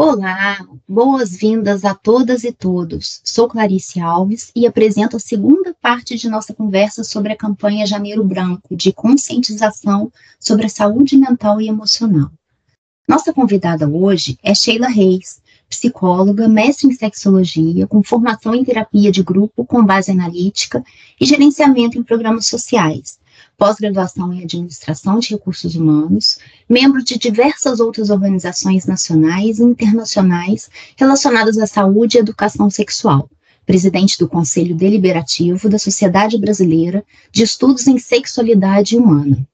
Olá, boas-vindas a todas e todos. Sou Clarice Alves e apresento a segunda parte de nossa conversa sobre a campanha Janeiro Branco de conscientização sobre a saúde mental e emocional. Nossa convidada hoje é Sheila Reis, psicóloga, mestre em sexologia, com formação em terapia de grupo com base analítica e gerenciamento em programas sociais pós-graduação em Administração de Recursos Humanos, membro de diversas outras organizações nacionais e internacionais relacionadas à saúde e educação sexual, presidente do Conselho Deliberativo da Sociedade Brasileira de Estudos em Sexualidade Humana.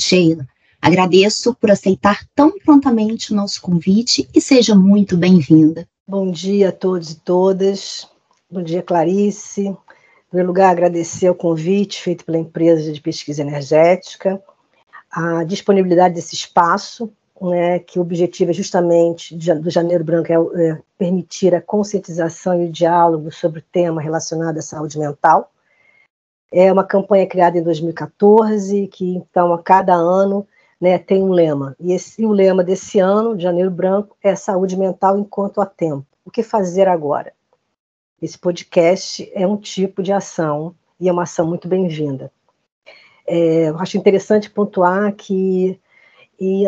Sheila, agradeço por aceitar tão prontamente o nosso convite e seja muito bem-vinda. Bom dia a todos e todas. Bom dia, Clarice. Primeiro lugar, agradecer o convite feito pela empresa de pesquisa energética, a disponibilidade desse espaço, né, que o objetivo é justamente do Janeiro Branco é, é permitir a conscientização e o diálogo sobre o tema relacionado à saúde mental. É uma campanha criada em 2014, que então a cada ano né, tem um lema. E, esse, e o lema desse ano, de Janeiro Branco, é saúde mental enquanto há tempo. O que fazer agora? Esse podcast é um tipo de ação e é uma ação muito bem-vinda. É, eu acho interessante pontuar que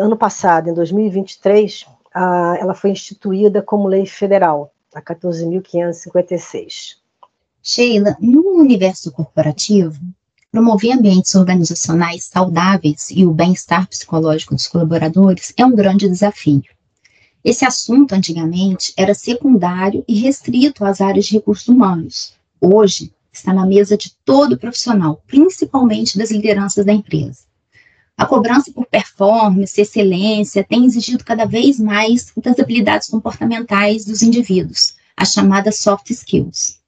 ano passado, em 2023, a, ela foi instituída como lei federal, a 14.556. Sheila, no universo corporativo, promover ambientes organizacionais saudáveis e o bem-estar psicológico dos colaboradores é um grande desafio. Esse assunto, antigamente, era secundário e restrito às áreas de recursos humanos. Hoje, está na mesa de todo profissional, principalmente das lideranças da empresa. A cobrança por performance, excelência, tem exigido cada vez mais das habilidades comportamentais dos indivíduos, as chamadas soft skills.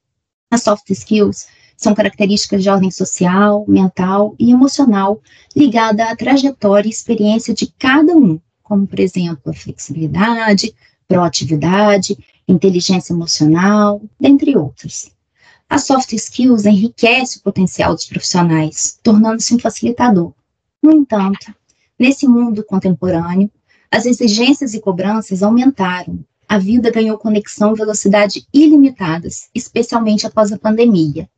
As soft skills são características de ordem social, mental e emocional ligada à trajetória e experiência de cada um, como, por exemplo, a flexibilidade, proatividade, inteligência emocional, dentre outros. A soft skills enriquece o potencial dos profissionais, tornando-se um facilitador. No entanto, nesse mundo contemporâneo, as exigências e cobranças aumentaram. A vida ganhou conexão e velocidade ilimitadas, especialmente após a pandemia.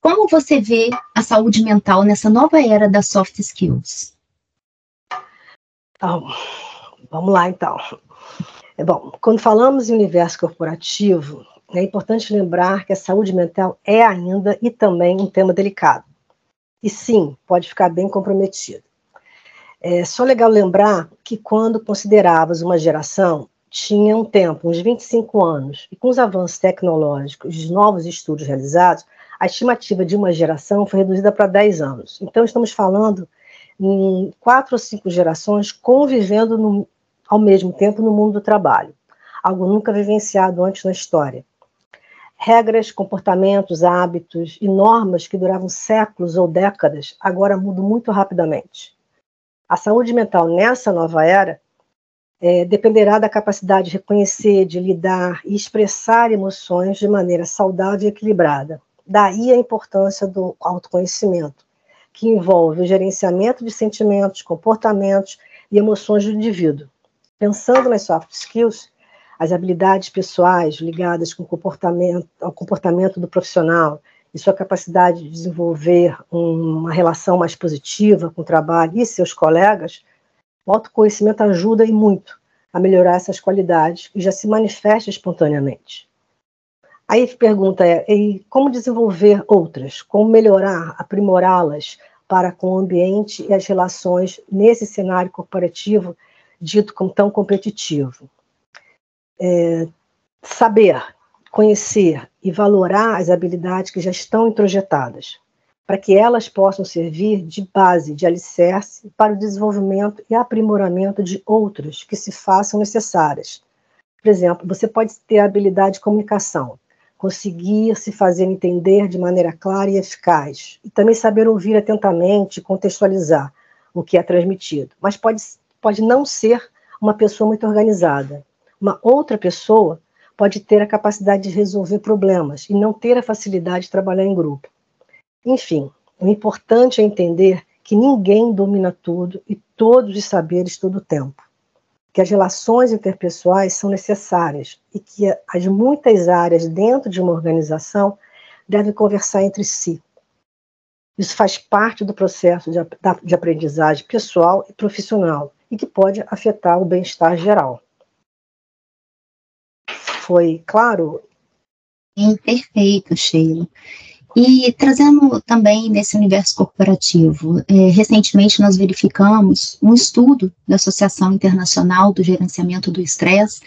Como você vê a saúde mental nessa nova era das soft skills? Então, vamos lá, então. É bom, quando falamos em universo corporativo, é importante lembrar que a saúde mental é ainda e também um tema delicado. E sim, pode ficar bem comprometido. É só legal lembrar que quando consideravas uma geração, tinha um tempo, uns 25 anos, e com os avanços tecnológicos e os novos estudos realizados, a estimativa de uma geração foi reduzida para 10 anos. Então, estamos falando em quatro ou cinco gerações convivendo no, ao mesmo tempo no mundo do trabalho, algo nunca vivenciado antes na história. Regras, comportamentos, hábitos e normas que duravam séculos ou décadas agora mudam muito rapidamente. A saúde mental nessa nova era é, dependerá da capacidade de reconhecer, de lidar e expressar emoções de maneira saudável e equilibrada. Daí a importância do autoconhecimento, que envolve o gerenciamento de sentimentos, comportamentos e emoções do indivíduo. Pensando nas soft skills, as habilidades pessoais ligadas com comportamento, ao comportamento do profissional e sua capacidade de desenvolver uma relação mais positiva com o trabalho e seus colegas, o autoconhecimento ajuda e muito a melhorar essas qualidades e já se manifesta espontaneamente. Aí a pergunta é: como desenvolver outras? Como melhorar, aprimorá-las para com o ambiente e as relações nesse cenário corporativo dito como tão competitivo? É, saber, conhecer e valorar as habilidades que já estão introjetadas, para que elas possam servir de base, de alicerce para o desenvolvimento e aprimoramento de outras que se façam necessárias. Por exemplo, você pode ter a habilidade de comunicação, conseguir se fazer entender de maneira clara e eficaz, e também saber ouvir atentamente contextualizar o que é transmitido. Mas pode, pode não ser uma pessoa muito organizada. Uma outra pessoa pode ter a capacidade de resolver problemas e não ter a facilidade de trabalhar em grupo. Enfim, o importante é entender que ninguém domina tudo e todos os saberes todo o tempo. Que as relações interpessoais são necessárias e que as muitas áreas dentro de uma organização devem conversar entre si. Isso faz parte do processo de, de aprendizagem pessoal e profissional e que pode afetar o bem-estar geral. Foi claro? Sim, perfeito, Sheila. E trazendo também nesse universo corporativo, é, recentemente nós verificamos um estudo da Associação Internacional do Gerenciamento do Estresse,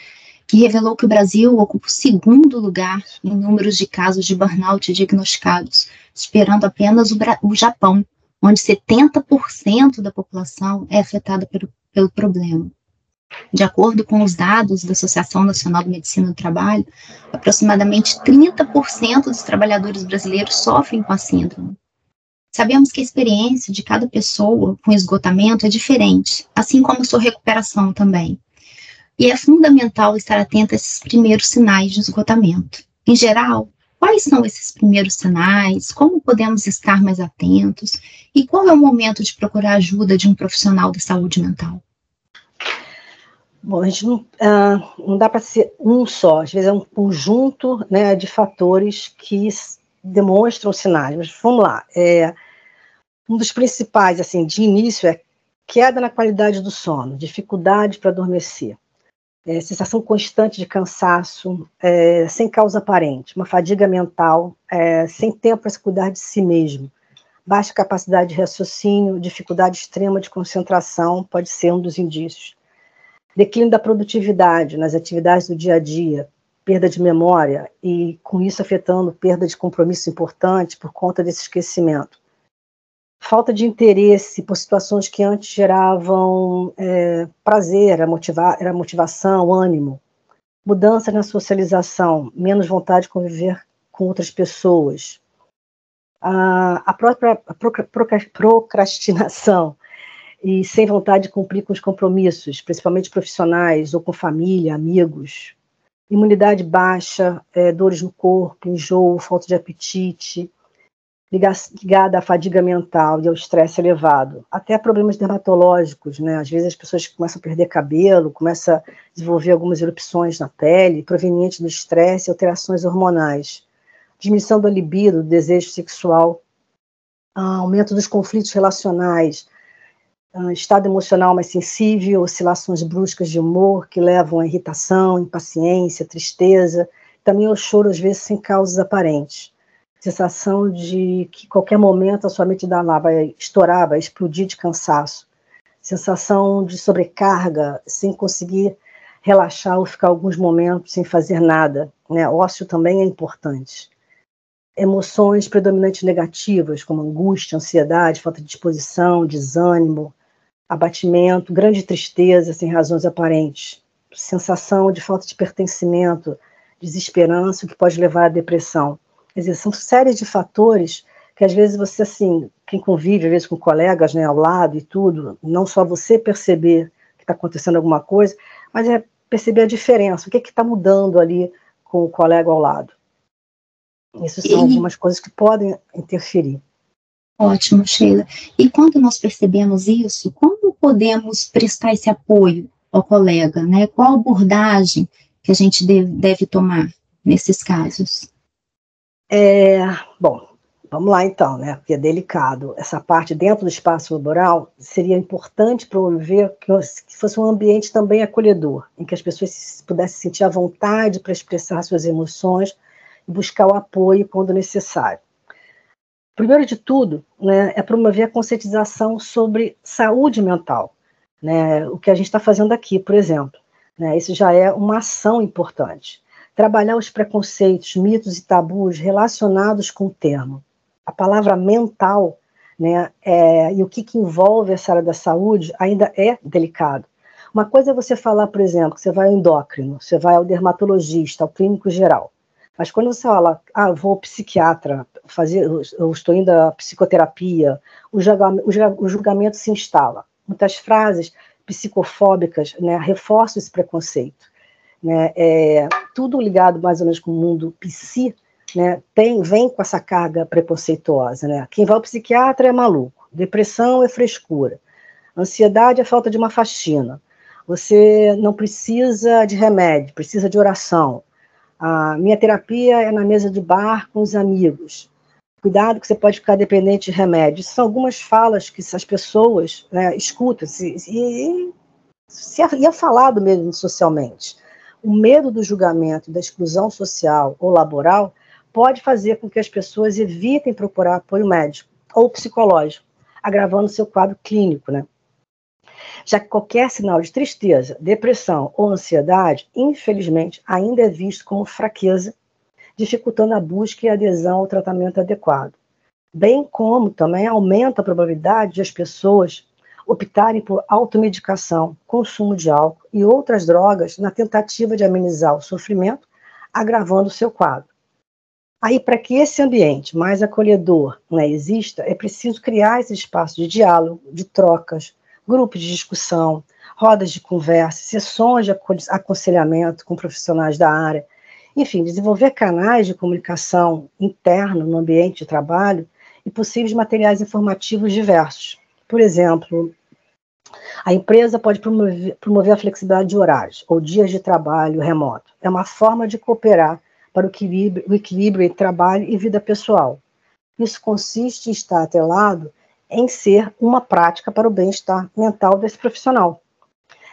que revelou que o Brasil ocupa o segundo lugar em números de casos de burnout diagnosticados, superando apenas o, o Japão, onde 70% da população é afetada pelo, pelo problema. De acordo com os dados da Associação Nacional de Medicina do Trabalho, aproximadamente 30% dos trabalhadores brasileiros sofrem com a síndrome. Sabemos que a experiência de cada pessoa com esgotamento é diferente, assim como sua recuperação também. E é fundamental estar atento a esses primeiros sinais de esgotamento. Em geral, quais são esses primeiros sinais? Como podemos estar mais atentos? E qual é o momento de procurar ajuda de um profissional da saúde mental? Bom, a gente não, ah, não dá para ser um só, às vezes é um conjunto né, de fatores que demonstram sinais, mas vamos lá. É, um dos principais, assim, de início é queda na qualidade do sono, dificuldade para adormecer, é, sensação constante de cansaço, é, sem causa aparente, uma fadiga mental, é, sem tempo para se cuidar de si mesmo, baixa capacidade de raciocínio, dificuldade extrema de concentração, pode ser um dos indícios declínio da produtividade nas atividades do dia a dia, perda de memória e com isso afetando perda de compromisso importante por conta desse esquecimento. Falta de interesse por situações que antes geravam é, prazer, era, motivar, era motivação, ânimo. Mudança na socialização, menos vontade de conviver com outras pessoas. A, a própria procrastinação, e sem vontade de cumprir com os compromissos, principalmente profissionais ou com família, amigos. Imunidade baixa, é, dores no corpo, enjoo, falta de apetite, ligada à fadiga mental e ao estresse elevado. Até problemas dermatológicos, né? Às vezes as pessoas começam a perder cabelo, começam a desenvolver algumas erupções na pele, provenientes do estresse e alterações hormonais. Diminuição do libido, do desejo sexual, aumento dos conflitos relacionais, uh, estado emocional mais sensível, oscilações bruscas de humor que levam à irritação, impaciência, tristeza, também ao choro, às vezes, sem causas aparentes. Sensação de que qualquer momento a sua mente lá vai estourar, vai explodir de cansaço. Sensação de sobrecarga, sem conseguir relaxar ou ficar alguns momentos sem fazer nada. Né? Ócio também é importante emoções predominantes negativas, como angústia, ansiedade, falta de disposição, desânimo, abatimento, grande tristeza sem razões aparentes, sensação de falta de pertencimento, desesperança, o que pode levar à depressão. Quer dizer, são séries de fatores que às vezes você, assim, quem convive, às vezes com colegas né, ao lado e tudo, não só você perceber que está acontecendo alguma coisa, mas é perceber a diferença, o que está mudando ali com o colega ao lado. Isso são algumas coisas que podem interferir. Ótimo, Sheila. E quando nós percebemos isso, como podemos prestar esse apoio ao colega, né? Qual abordagem que a gente deve, tomar nesses casos? É, bom, vamos lá então, né? Porque é delicado. Essa parte dentro do espaço laboral seria importante promover que fosse um ambiente também acolhedor, em que as pessoas pudessem sentir a vontade para expressar suas emoções e buscar o apoio quando necessário. Primeiro de tudo, né, é promover a conscientização sobre saúde mental, né, o que a gente está fazendo aqui, por exemplo. Né, isso já é uma ação importante. Trabalhar os preconceitos, mitos e tabus relacionados com o termo. A palavra mental né, é, e o que, que envolve essa área da saúde ainda é delicado. Uma coisa é você falar, por exemplo, que você vai ao endócrino, você vai ao dermatologista, ao clínico geral. Mas quando você fala, ah, vou ao psiquiatra, fazer, eu estou indo à psicoterapia, o julgamento, o julgamento se instala. Muitas frases psicofóbicas né, reforçam esse preconceito. Né, é, tudo ligado mais ou menos com o mundo psi, né, tem, vem com essa carga preconceituosa. Né? Quem vai ao psiquiatra é maluco, depressão é frescura, ansiedade é falta de uma faxina, Você não precisa de remédio, precisa de oração. A minha terapia é na mesa de bar com os amigos. Cuidado que você pode ficar dependente de remédio. São algumas falas que as pessoas né, escutam e, e, se é, e é falado mesmo socialmente. O medo do julgamento, da exclusão social ou laboral pode fazer com que as pessoas evitem procurar apoio médico ou psicológico, agravando seu quadro clínico, né? Já que qualquer sinal de tristeza, depressão ou ansiedade, infelizmente, ainda é visto como fraqueza, dificultando a busca e adesão ao tratamento adequado. Bem como também aumenta a probabilidade de as pessoas optarem por automedicação, consumo de álcool e outras drogas na tentativa de amenizar o sofrimento, agravando o seu quadro. Aí, para que esse ambiente mais acolhedor né, exista, é preciso criar esse espaço de diálogo, de trocas, grupos de discussão, rodas de conversa, sessões de aconselhamento com profissionais da área, enfim, desenvolver canais de comunicação interno no ambiente de trabalho e possíveis materiais informativos diversos. Por exemplo, a empresa pode promover, a flexibilidade de horários ou dias de trabalho remoto. É uma forma de cooperar para o equilíbrio, o equilíbrio entre trabalho e vida pessoal. Isso consiste em estar atrelado em ser uma prática para o bem-estar mental desse profissional.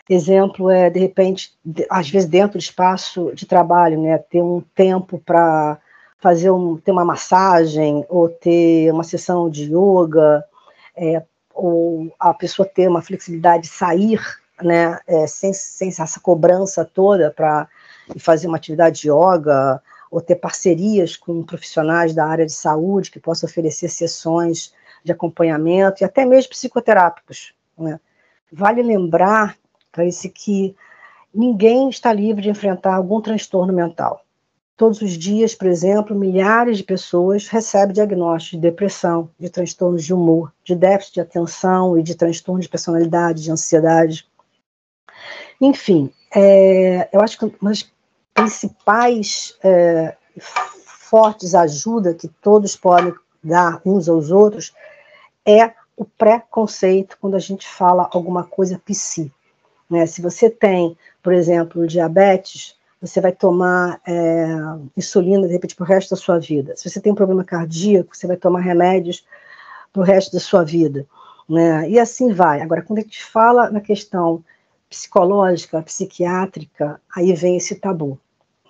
Exemplo é, de repente, às vezes dentro do espaço de trabalho, né, ter um tempo para fazer um, ter uma massagem ou ter uma sessão de yoga, é, ou a pessoa ter uma flexibilidade de sair, né, é, sem, sem essa cobrança toda para fazer uma atividade de yoga, ou ter parcerias com profissionais da área de saúde que possam oferecer sessões de acompanhamento e até mesmo psicoterápicos. Né? Vale lembrar, Clarice, que ninguém está livre de enfrentar algum transtorno mental. Todos os dias, por exemplo, milhares de pessoas recebem diagnósticos de depressão, de transtornos de humor, de déficit de atenção e de transtorno de personalidade, de ansiedade. Enfim, é, eu acho que uma das principais é, fortes ajuda que todos podem dar uns aos outros é o preconceito quando a gente fala alguma coisa psi. Né? Se você tem, por exemplo, diabetes, você vai tomar é, insulina, de repente, para o resto da sua vida. Se você tem um problema cardíaco, você vai tomar remédios para o resto da sua vida. Né? E assim vai. Agora, quando a gente fala na questão psicológica, psiquiátrica, aí vem esse tabu.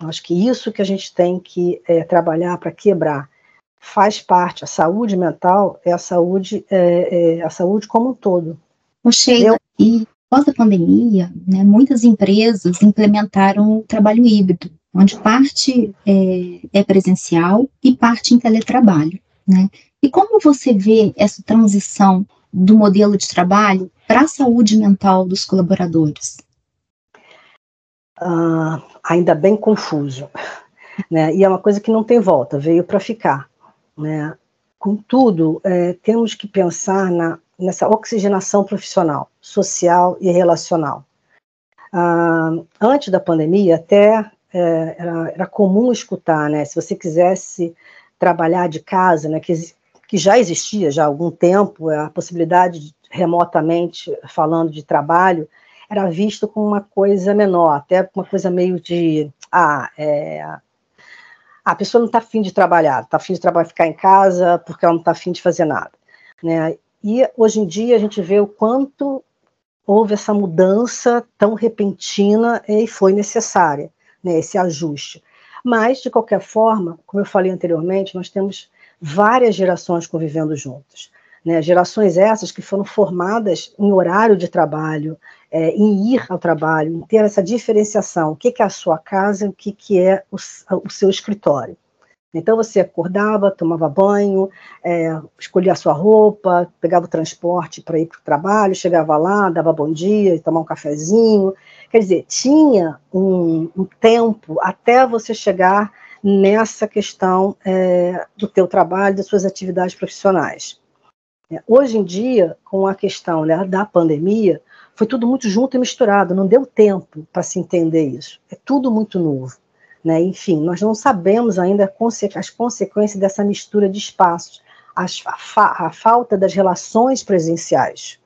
Acho que isso que a gente tem que é, trabalhar para quebrar faz parte. A saúde mental é a saúde, é, é a saúde como um todo. O Sheila, e após a pandemia, né, muitas empresas implementaram o trabalho híbrido, onde parte é, é presencial e parte em teletrabalho. Né? E como você vê essa transição do modelo de trabalho para a saúde mental dos colaboradores? uh, ainda bem confuso. Né? E é uma coisa que não tem volta, veio para ficar. Né? Contudo, é, temos que pensar na, nessa oxigenação profissional, social e relacional. Uh, antes da pandemia, até é, era, era, comum escutar, né? Se você quisesse trabalhar de casa, né? Que, que já existia já há algum tempo a possibilidade de, remotamente falando de trabalho, era visto como uma coisa menor, até uma coisa meio de ah, é, a pessoa não está afim de trabalhar, está afim de trabalhar, ficar em casa porque ela não está afim de fazer nada. Né? E hoje em dia a gente vê o quanto houve essa mudança tão repentina e foi necessária, né, esse ajuste. Mas, de qualquer forma, como eu falei anteriormente, nós temos várias gerações convivendo juntas. Né, gerações essas que foram formadas em horário de trabalho, é, em ir ao trabalho, em ter essa diferenciação, o que, que é a sua casa e o que, que é o, o seu escritório. Então você acordava, tomava banho, é, escolhia a sua roupa, pegava o transporte para ir para o trabalho, chegava lá, dava bom dia, tomar um cafezinho. Quer dizer, tinha um, um tempo até você chegar nessa questão é, do teu trabalho, das suas atividades profissionais. É, hoje em dia, com a questão né, da pandemia, foi tudo muito junto e misturado, não deu tempo para se entender isso. É tudo muito novo. Né? Enfim, nós não sabemos ainda as consequências dessa mistura de espaços, as, a, fa a, falta das relações presenciais.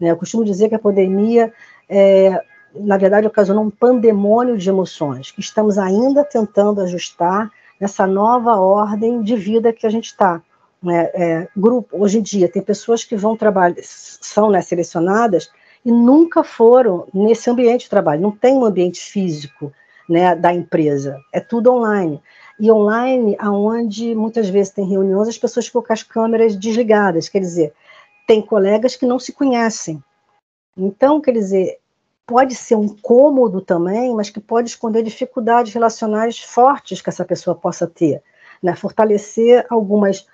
Né? Eu costumo dizer que a pandemia é, na verdade, ocasionou um pandemônio de emoções, que estamos ainda tentando ajustar nessa nova ordem de vida que a gente está. Né? É, grupo, hoje em dia, tem pessoas que vão trabalhar, são né, selecionadas e nunca foram nesse ambiente de trabalho, não tem um ambiente físico né, da empresa, é tudo online. E online, aonde muitas vezes tem reuniões, as pessoas com as câmeras desligadas, quer dizer, tem colegas que não se conhecem. Então, quer dizer, pode ser um cômodo também, mas que pode esconder dificuldades relacionais fortes que essa pessoa possa ter, né? Fortalecer algumas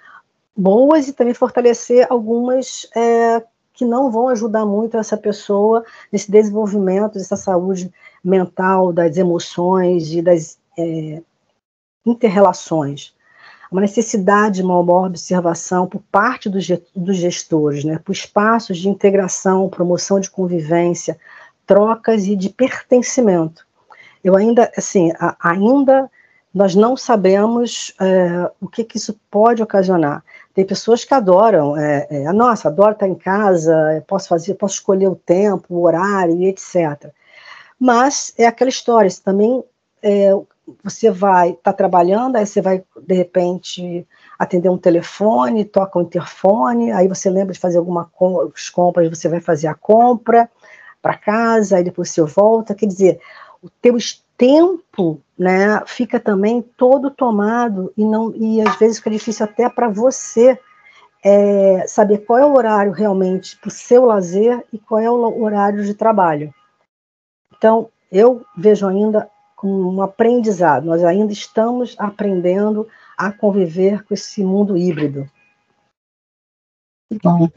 boas e também fortalecer algumas é, que não vão ajudar muito essa pessoa nesse desenvolvimento dessa saúde mental, das emoções e das é, interrelações. Uma necessidade de uma boa observação por parte dos, gestores, né, por espaços de integração, promoção de convivência, trocas e de pertencimento. Eu ainda, assim, ainda nós não sabemos é, o que, que, isso pode ocasionar. Tem pessoas que adoram, é, é, nossa, adoro estar em casa, posso fazer, posso escolher o tempo, o horário e etc. Mas é aquela história, você também é, você vai estar tá trabalhando, aí você vai, de repente, atender um telefone, toca o um interfone, aí você lembra de fazer algumas compras, você vai fazer a compra para casa, aí depois você volta, quer dizer, o teu tempo, né, fica também todo tomado e não e às vezes fica difícil até para você é, saber qual é o horário realmente para o seu lazer e qual é o horário de trabalho. Então, eu vejo ainda como um aprendizado, nós ainda estamos aprendendo a conviver com esse mundo híbrido. Bom,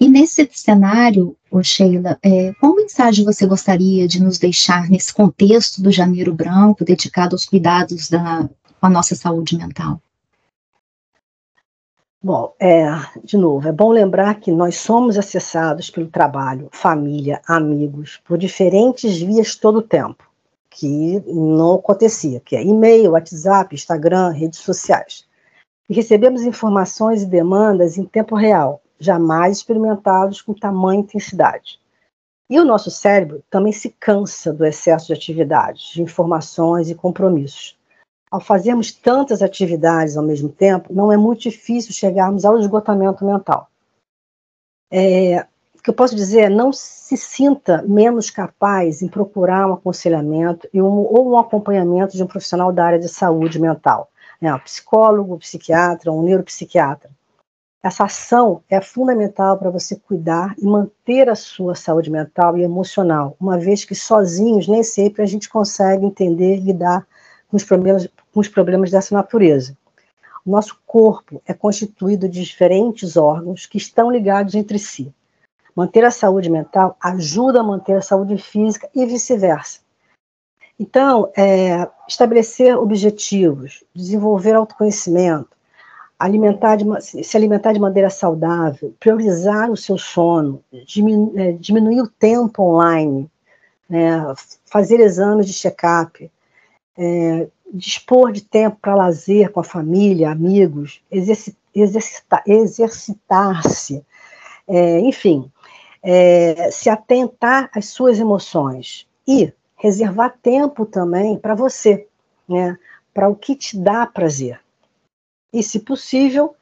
e nesse cenário, Sheila, é, qual mensagem você gostaria de nos deixar nesse contexto do Janeiro Branco dedicado aos cuidados da com a nossa saúde mental? Bom, é, de novo, é bom lembrar que nós somos acessados pelo trabalho, família, amigos, por diferentes vias todo o tempo, que não acontecia, que é e-mail, WhatsApp, Instagram, redes sociais. E recebemos informações e demandas em tempo real, jamais experimentados com tamanha intensidade. E o nosso cérebro também se cansa do excesso de atividades, de informações e compromissos. Ao fazermos tantas atividades ao mesmo tempo, não é muito difícil chegarmos ao esgotamento mental. É, o que eu posso dizer é não se sinta menos capaz em procurar um aconselhamento e um, ou um acompanhamento de um profissional da área de saúde mental, né, um psicólogo, um psiquiatra, um neuropsiquiatra. Essa ação é fundamental para você cuidar e manter a sua saúde mental e emocional, uma vez que sozinhos nem sempre a gente consegue entender e lidar com os problemas, com os problemas dessa natureza. O nosso corpo é constituído de diferentes órgãos que estão ligados entre si. Manter a saúde mental ajuda a manter a saúde física e vice-versa. Então, é, estabelecer objetivos, desenvolver autoconhecimento, alimentar de, se alimentar de maneira saudável, priorizar o seu sono, diminu, é, diminuir o tempo online, né, fazer exames de check-up, é, dispor de tempo para lazer com a família, amigos, exercitar, exercitar-se, é, enfim, é, se atentar às suas emoções e reservar tempo também para você, né, para o que te dá prazer e, se possível,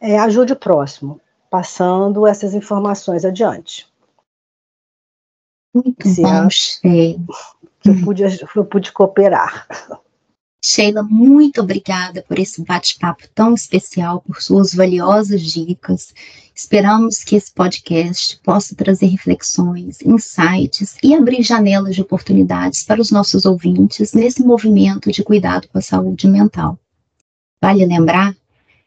é, ajude o próximo, passando essas informações adiante. Muito Se bom, Sheila. Que eu pude, eu pude cooperar. Sheila, muito obrigada por esse bate-papo tão especial, por suas valiosas dicas. Esperamos que esse podcast possa trazer reflexões, insights e abrir janelas de oportunidades para os nossos ouvintes nesse movimento de cuidado com a saúde mental. Vale lembrar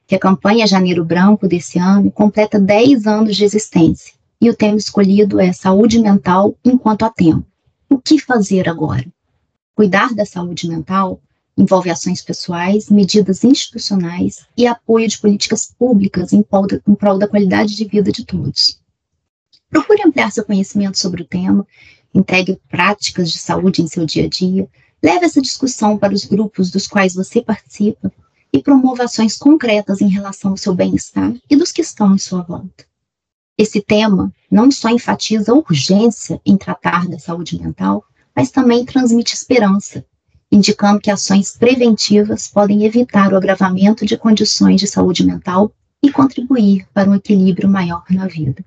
que a campanha Janeiro Branco desse ano completa 10 anos de existência e o tema escolhido é Saúde Mental enquanto há tempo. O que fazer agora? Cuidar da saúde mental envolve ações pessoais, medidas institucionais e apoio de políticas públicas em prol, da, em prol da qualidade de vida de todos. Procure ampliar seu conhecimento sobre o tema, integre práticas de saúde em seu dia a dia, leve essa discussão para os grupos dos quais você participa e promova ações concretas em relação ao seu bem-estar e dos que estão em sua volta. Esse tema não só enfatiza a urgência em tratar da saúde mental, mas também transmite esperança, indicando que ações preventivas podem evitar o agravamento de condições de saúde mental e contribuir para um equilíbrio maior na vida.